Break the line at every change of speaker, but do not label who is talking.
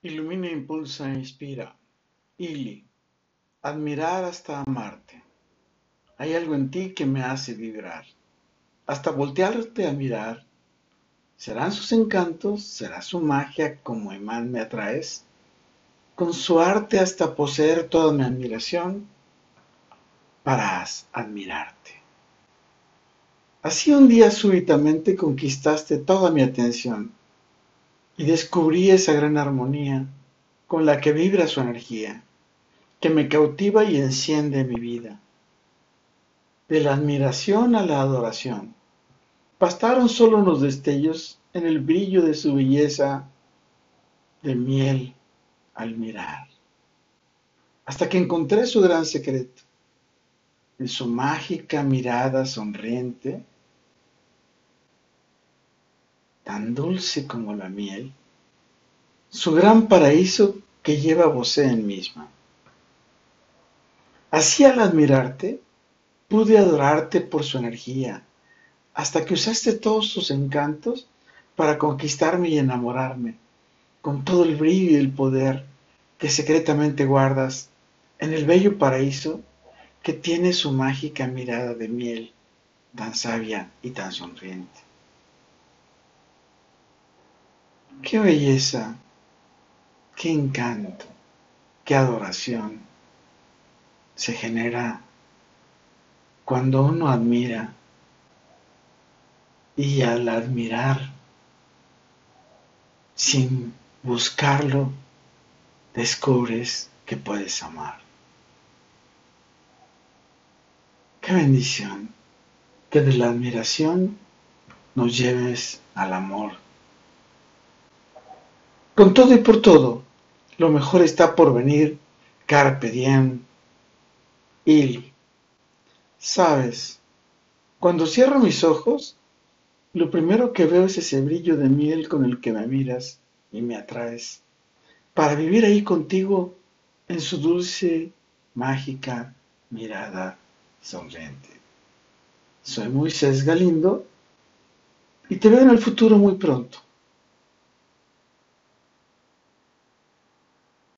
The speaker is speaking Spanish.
Ilumina, impulsa inspira. Ili. Admirar hasta amarte. Hay algo en ti que me hace vibrar. Hasta voltearte a mirar. ¿Serán sus encantos? ¿Será su magia como imán me atraes? Con su arte hasta poseer toda mi admiración para admirarte. Así un día súbitamente conquistaste toda mi atención y descubrí esa gran armonía con la que vibra su energía, que me cautiva y enciende mi vida. De la admiración a la adoración, bastaron solo unos destellos en el brillo de su belleza de miel al mirar, hasta que encontré su gran secreto, en su mágica mirada sonriente, tan dulce como la miel, su gran paraíso que lleva vos en misma. Así al admirarte, pude adorarte por su energía, hasta que usaste todos sus encantos para conquistarme y enamorarme, con todo el brillo y el poder que secretamente guardas en el bello paraíso que tiene su mágica mirada de miel, tan sabia y tan sonriente. Qué belleza, qué encanto, qué adoración se genera cuando uno admira y al admirar sin buscarlo descubres que puedes amar. Qué bendición que de la admiración nos lleves al amor con todo y por todo, lo mejor está por venir. Carpe diem. Ili. Sabes, cuando cierro mis ojos, lo primero que veo es ese brillo de miel con el que me miras y me atraes, para vivir ahí contigo en su dulce, mágica mirada sonriente. Soy Moisés Galindo y te veo en el futuro muy pronto.